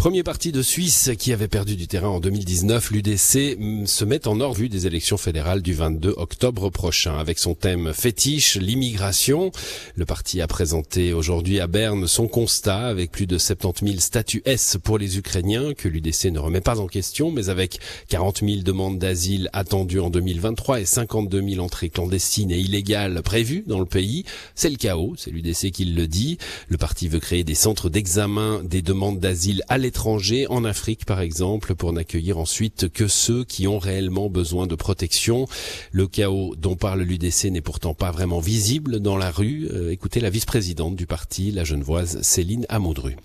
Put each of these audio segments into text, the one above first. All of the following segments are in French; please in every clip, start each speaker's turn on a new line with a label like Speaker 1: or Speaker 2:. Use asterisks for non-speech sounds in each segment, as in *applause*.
Speaker 1: Premier parti de Suisse qui avait perdu du terrain en 2019, l'UDC mm, se met en hors vue des élections fédérales du 22 octobre prochain. Avec son thème fétiche, l'immigration, le parti a présenté aujourd'hui à Berne son constat avec plus de 70 000 statuts S pour les Ukrainiens que l'UDC ne remet pas en question, mais avec 40 000 demandes d'asile attendues en 2023 et 52 000 entrées clandestines et illégales prévues dans le pays. C'est le chaos, c'est l'UDC qui le dit. Le parti veut créer des centres d'examen des demandes d'asile à étrangers, en Afrique par exemple, pour n'accueillir ensuite que ceux qui ont réellement besoin de protection. Le chaos dont parle l'UDC n'est pourtant pas vraiment visible dans la rue. Euh, écoutez la vice-présidente du parti, la genevoise Céline Amaudru.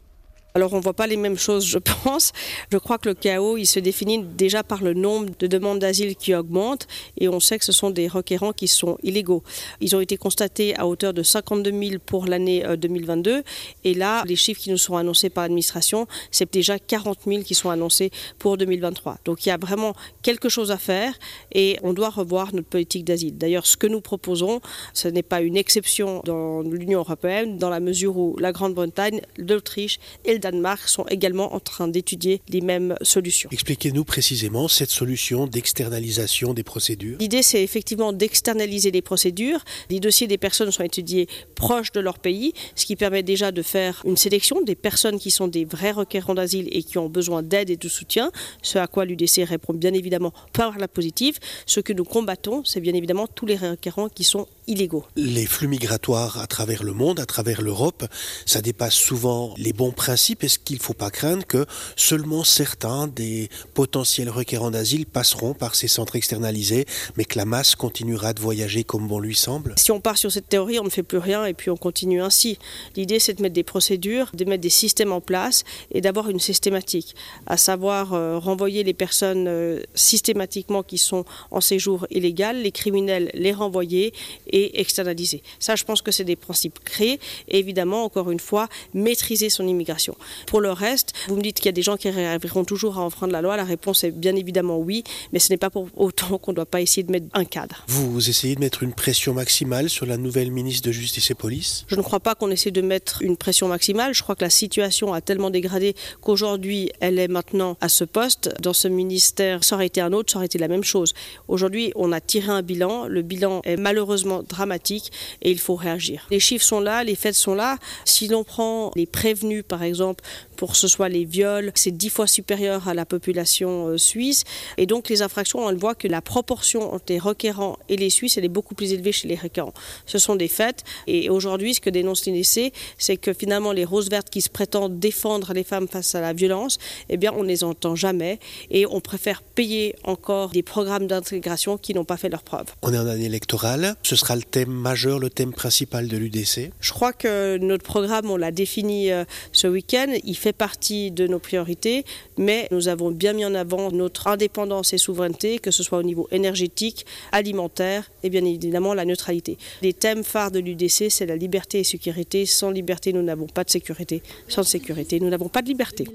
Speaker 2: Alors on ne voit pas les mêmes choses, je *laughs* pense. Je crois que le chaos, il se définit déjà par le nombre de demandes d'asile qui augmente et on sait que ce sont des requérants qui sont illégaux. Ils ont été constatés à hauteur de 52 000 pour l'année 2022 euh, et là, les chiffres qui nous sont annoncés par l'administration, c'est déjà 40 000 qui sont annoncés pour 2023. Donc il y a vraiment quelque chose à faire et on doit revoir notre politique d'asile. D'ailleurs, ce que nous proposons, ce n'est pas une exception dans l'Union européenne dans la mesure où la Grande-Bretagne, l'Autriche et le Danemark sont également en train d'étudier les mêmes solutions.
Speaker 3: Expliquez-nous précisément cette solution d'externalisation des procédures.
Speaker 2: L'idée, c'est effectivement d'externaliser les procédures. Les dossiers des personnes sont étudiés proches de leur pays, ce qui permet déjà de faire une sélection des personnes qui sont des vrais requérants d'asile et qui ont besoin d'aide et de soutien, ce à quoi l'UDC répond bien évidemment par la positive. Ce que nous combattons, c'est bien évidemment tous les requérants qui sont illégaux.
Speaker 3: Les flux migratoires à travers le monde, à travers l'Europe, ça dépasse souvent les bons principes est-ce qu'il ne faut pas craindre que seulement certains des potentiels requérants d'asile passeront par ces centres externalisés, mais que la masse continuera de voyager comme bon lui semble?
Speaker 2: Si on part sur cette théorie, on ne fait plus rien et puis on continue ainsi. L'idée, c'est de mettre des procédures, de mettre des systèmes en place et d'avoir une systématique, à savoir euh, renvoyer les personnes euh, systématiquement qui sont en séjour illégal, les criminels les renvoyer et externaliser. Ça, je pense que c'est des principes créés et évidemment, encore une fois, maîtriser son immigration. Pour le reste, vous me dites qu'il y a des gens qui arriveront toujours à enfreindre la loi. La réponse est bien évidemment oui, mais ce n'est pas pour autant *laughs* qu'on ne doit pas essayer de mettre un cadre.
Speaker 3: Vous essayez de mettre une pression maximale sur la nouvelle ministre de Justice et Police?
Speaker 2: Je ne crois pas qu'on essaie de mettre une pression maximale. Je crois que la situation a tellement dégradé qu'aujourd'hui, elle est maintenant à ce poste. Dans ce ministère, ça aurait été un autre, ça aurait été la même chose. Aujourd'hui, on a tiré un bilan. Le bilan est malheureusement dramatique et il faut réagir. Les chiffres sont là, les faits sont là. Si l'on prend les prévenus, par exemple, pour ce soit les viols, c'est dix fois supérieur à la population euh, suisse. Et donc les infractions, on voit que la proportion entre les requérants et les Suisses, elle est beaucoup plus élevée chez les requérants. Ce sont des faits. Et aujourd'hui, ce que dénonce l'INEC, c'est que finalement les roses vertes qui se prétendent défendre les femmes face à la violence, eh bien on ne les entend jamais. Et on préfère payer encore des programmes d'intégration qui n'ont pas fait leur preuve.
Speaker 3: On est en année électorale. Ce sera le thème majeur, le thème principal de l'UDC
Speaker 2: Je crois que notre programme, on l'a défini euh, ce week-end il fait partie de nos priorités, mais nous avons bien mis en avant notre indépendance et souveraineté, que ce soit au niveau énergétique, alimentaire et bien évidemment la neutralité. Les thèmes phares de l'UDC, c'est la liberté et sécurité. Sans liberté, nous n'avons pas de sécurité. Sans sécurité, nous n'avons pas de liberté.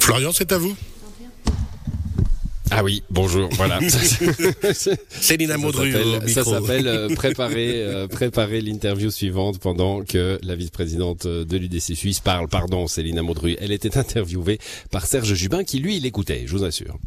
Speaker 3: Florian, c'est à vous.
Speaker 1: Ah oui, bonjour, voilà. *laughs*
Speaker 3: Céline Maudru
Speaker 1: Ça s'appelle euh, *laughs* préparer, euh, préparer l'interview suivante pendant que la vice-présidente de l'UDC Suisse parle. Pardon, Céline Maudru. Elle était interviewée par Serge Jubin qui, lui, l'écoutait, je vous assure.